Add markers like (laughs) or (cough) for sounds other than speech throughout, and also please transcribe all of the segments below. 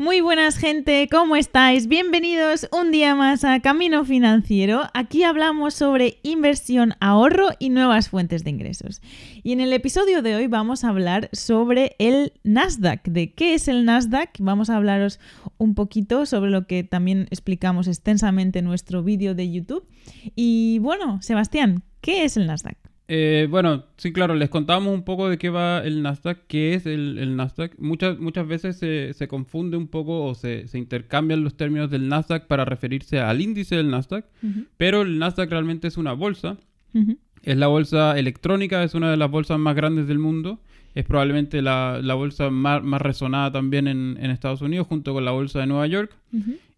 Muy buenas gente, ¿cómo estáis? Bienvenidos un día más a Camino Financiero. Aquí hablamos sobre inversión, ahorro y nuevas fuentes de ingresos. Y en el episodio de hoy vamos a hablar sobre el Nasdaq, de qué es el Nasdaq. Vamos a hablaros un poquito sobre lo que también explicamos extensamente en nuestro vídeo de YouTube. Y bueno, Sebastián, ¿qué es el Nasdaq? Eh, bueno, sí, claro, les contábamos un poco de qué va el Nasdaq, qué es el, Nasdaq. Muchas, muchas veces se, confunde un poco o se, intercambian los términos del Nasdaq para referirse al índice del Nasdaq, pero el Nasdaq realmente es una bolsa. Es la bolsa electrónica, es una de las bolsas más grandes del mundo. Es probablemente la, bolsa más, resonada también en, Estados Unidos, junto con la bolsa de Nueva York.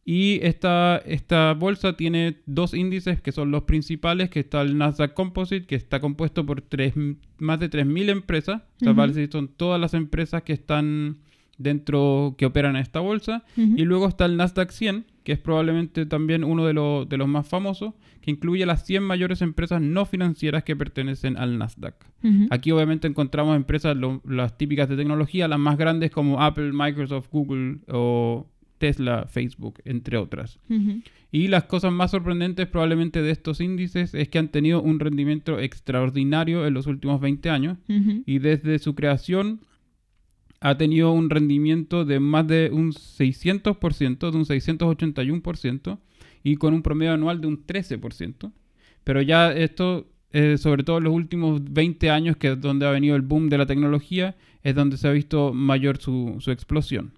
Y esta, esta bolsa tiene dos índices que son los principales, que está el Nasdaq Composite, que está compuesto por tres, más de 3.000 empresas. O sea, son todas las empresas que están dentro, que operan en esta bolsa. Y luego está el Nasdaq 100, que es probablemente también uno de, de los más famosos, que incluye las 100 mayores empresas no financieras que pertenecen al Nasdaq. Aquí obviamente encontramos empresas, las típicas de tecnología, las más grandes como Apple, Microsoft, Google o Tesla, Facebook, entre otras. Y las cosas más sorprendentes probablemente de estos índices es que han tenido un rendimiento extraordinario en los últimos 20 años y desde su creación ha tenido un rendimiento de más de un 600%, de un 681% y con un promedio anual de un 13%. Pero ya esto, eh, sobre todo en los últimos 20 años, que es donde ha venido el boom de la tecnología, es donde se ha visto mayor su, explosión.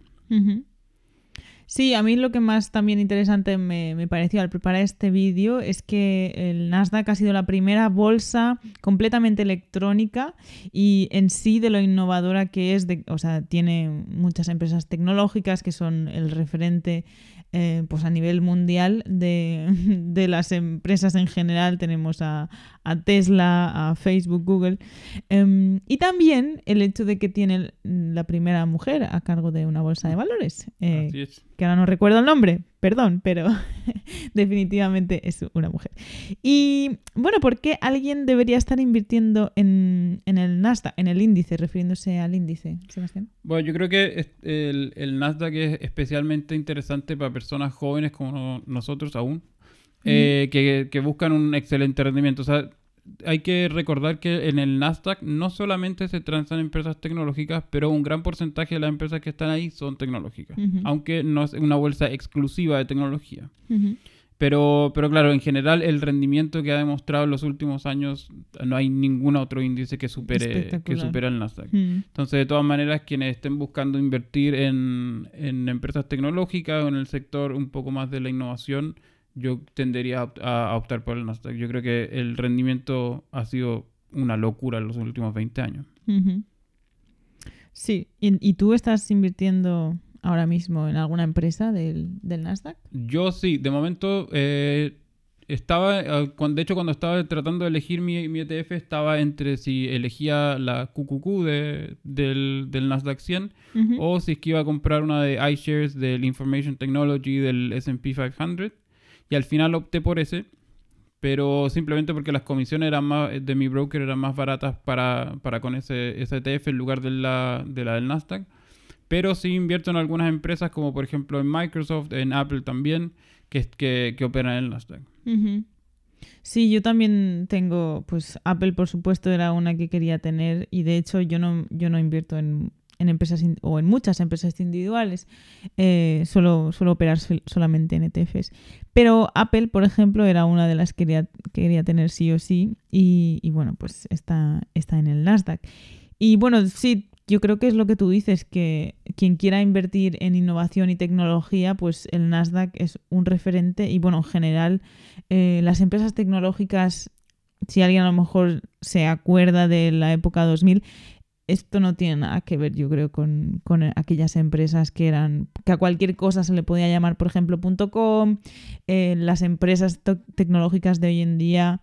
Sí, a mí lo que más también interesante me, pareció al preparar este vídeo es que el Nasdaq ha sido la primera bolsa completamente electrónica y en sí de lo innovadora que es, de, o sea, tiene muchas empresas tecnológicas que son el referente eh, pues a nivel mundial de, (laughs) las empresas en general. Tenemos a, Tesla, a Facebook, Google. Em, y también el hecho de que tiene la primera mujer a cargo de una bolsa de valores. Eh, que ahora no recuerdo el nombre, perdón, pero (laughs) definitivamente es una mujer. Y bueno, ¿por qué alguien debería estar invirtiendo en, el Nasdaq, en el índice, refiriéndose al índice, Sebastián? Bueno, yo creo que el, el Nasdaq es especialmente interesante para personas jóvenes como nosotros aún, eh, que, que, buscan un excelente rendimiento. O sea, hay que recordar que en el Nasdaq no solamente se transan empresas tecnológicas, pero un gran porcentaje de las empresas que están ahí son tecnológicas, aunque no es una bolsa exclusiva de tecnología. Pero, pero claro, en general el rendimiento que ha demostrado en los últimos años, no hay ningún otro índice que supere, que supere el Nasdaq. Entonces, de todas maneras, quienes estén buscando invertir en, en empresas tecnológicas o en el sector un poco más de la innovación, yo tendería a, optar por el Nasdaq. Yo creo que el rendimiento ha sido una locura en los últimos 20 años. Sí, ¿Y, tú estás invirtiendo ahora mismo en alguna empresa del, del Nasdaq? Yo sí, de momento eh, estaba, de hecho cuando estaba tratando de elegir mi, mi ETF estaba entre si elegía la QQQ de, del, del Nasdaq 100 o si es que iba a comprar una de iShares del Information Technology del S&P 500 y al final opté por ese, pero simplemente porque las comisiones eran más, de mi broker eran más baratas para, con ese, ETF en lugar de la, de la del Nasdaq. Pero sí invierto en algunas empresas como por ejemplo en Microsoft, en Apple también, que, que, que operan en el Nasdaq. Sí, yo también tengo, pues Apple por supuesto era una que quería tener y de hecho yo no, yo no invierto en en empresas o en muchas empresas individuales, eh, solo, operar solamente en ETFs. Pero Apple, por ejemplo, era una de las que quería, quería tener sí o sí y, bueno, pues está, está en el Nasdaq. Y bueno, sí, yo creo que es lo que tú dices, que quien quiera invertir en innovación y tecnología, pues el Nasdaq es un referente y bueno, en general eh, las empresas tecnológicas, si alguien a lo mejor se acuerda de la época 2000, esto no tiene nada que ver, yo creo, con, aquellas empresas que eran, que a cualquier cosa se le podía llamar, por ejemplo, .com. Eh, las empresas tecnológicas de hoy en día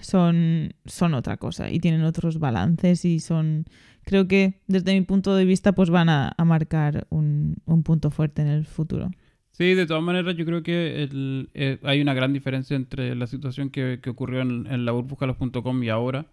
son, son otra cosa y tienen otros balances y son, creo que desde mi punto de vista, pues van a, marcar un, punto fuerte en el futuro. Sí, de todas maneras yo creo que eh, hay una gran diferencia entre la situación que, ocurrió en, la burbuja .com y ahora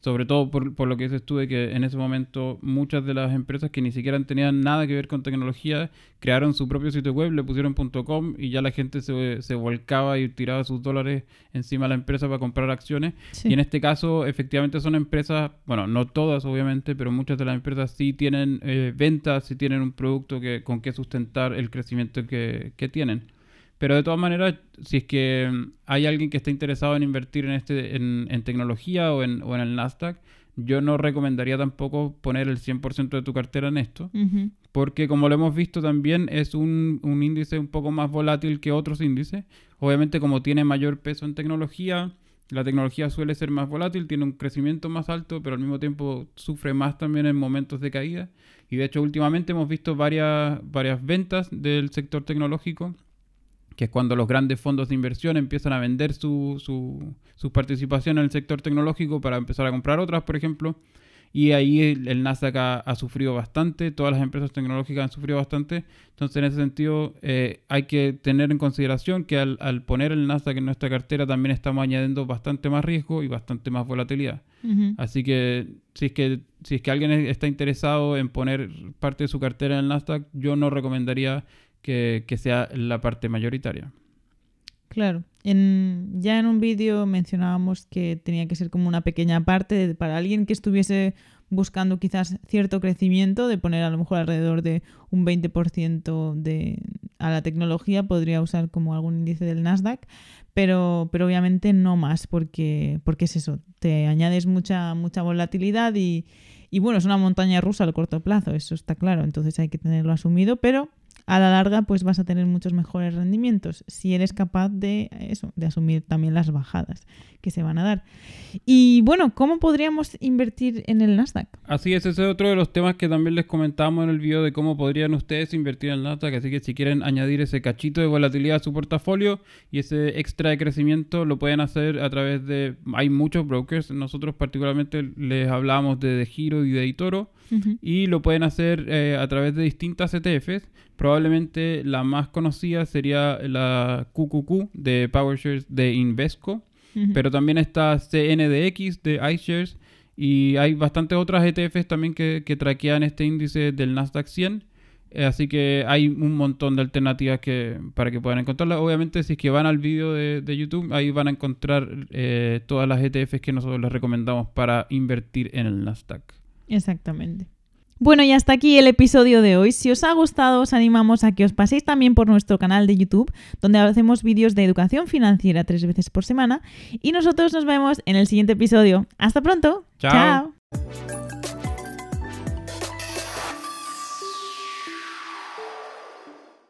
sobre todo por, por, lo que dices tú de que en ese momento muchas de las empresas que ni siquiera tenían nada que ver con tecnología crearon su propio sitio web, le pusieron .com y ya la gente se, se volcaba y tiraba sus dólares encima de la empresa para comprar acciones. Y en este caso efectivamente son empresas, bueno, no todas obviamente, pero muchas de las empresas sí tienen eh, ventas, sí tienen un producto que, con que sustentar el crecimiento que, que tienen. Pero de todas maneras, si es que hay alguien que está interesado en invertir en, este, en, tecnología o en, o en, el Nasdaq, yo no recomendaría tampoco poner el 100% de tu cartera en esto, porque como lo hemos visto también es un, un, índice un poco más volátil que otros índices. Obviamente como tiene mayor peso en tecnología, la tecnología suele ser más volátil, tiene un crecimiento más alto, pero al mismo tiempo sufre más también en momentos de caída. Y de hecho últimamente hemos visto varias, varias ventas del sector tecnológico que es cuando los grandes fondos de inversión empiezan a vender su, su, participación en el sector tecnológico para empezar a comprar otras, por ejemplo. Y ahí el, Nasdaq ha, sufrido bastante, todas las empresas tecnológicas han sufrido bastante. Entonces, en ese sentido, eh, hay que tener en consideración que al, poner el Nasdaq en nuestra cartera también estamos añadiendo bastante más riesgo y bastante más volatilidad. Así que si es que si es que alguien está interesado en poner parte de su cartera en el Nasdaq, yo no recomendaría que, sea la parte mayoritaria. Claro. En, ya en un vídeo mencionábamos que tenía que ser como una pequeña parte para alguien que estuviese buscando quizás cierto crecimiento, de poner a lo mejor alrededor de un 20% de, a la tecnología, podría usar como algún índice del Nasdaq, pero, pero obviamente no más, porque, porque es eso, te añades mucha, mucha volatilidad y, y bueno, es una montaña rusa al corto plazo, eso está claro, entonces hay que tenerlo asumido, pero a la larga pues vas a tener muchos mejores rendimientos si eres capaz de eso, de asumir también las bajadas que se van a dar. Y bueno, ¿cómo podríamos invertir en el Nasdaq? Así es, ese es otro de los temas que también les comentamos en el video de cómo podrían ustedes invertir en el Nasdaq, así que si quieren añadir ese cachito de volatilidad a su portafolio y ese extra de crecimiento lo pueden hacer a través de hay muchos brokers, nosotros particularmente les hablábamos de, de Giro y de Itoro y lo pueden hacer eh, a través de distintas ETFs. Probablemente la más conocida sería la QQQ de PowerShares de Invesco, pero también está CNDX de iShares y hay bastantes otras ETFs también que, que traquean este índice del Nasdaq 100. Eh, así que hay un montón de alternativas que, para que puedan encontrarlas. Obviamente, si es que van al vídeo de, YouTube, ahí van a encontrar eh, todas las ETFs que nosotros les recomendamos para invertir en el Nasdaq. Exactamente. Bueno, y hasta aquí el episodio de hoy. Si os ha gustado, os animamos a que os paséis también por nuestro canal de YouTube, donde hacemos vídeos de educación financiera tres veces por semana. Y nosotros nos vemos en el siguiente episodio. Hasta pronto. Chao.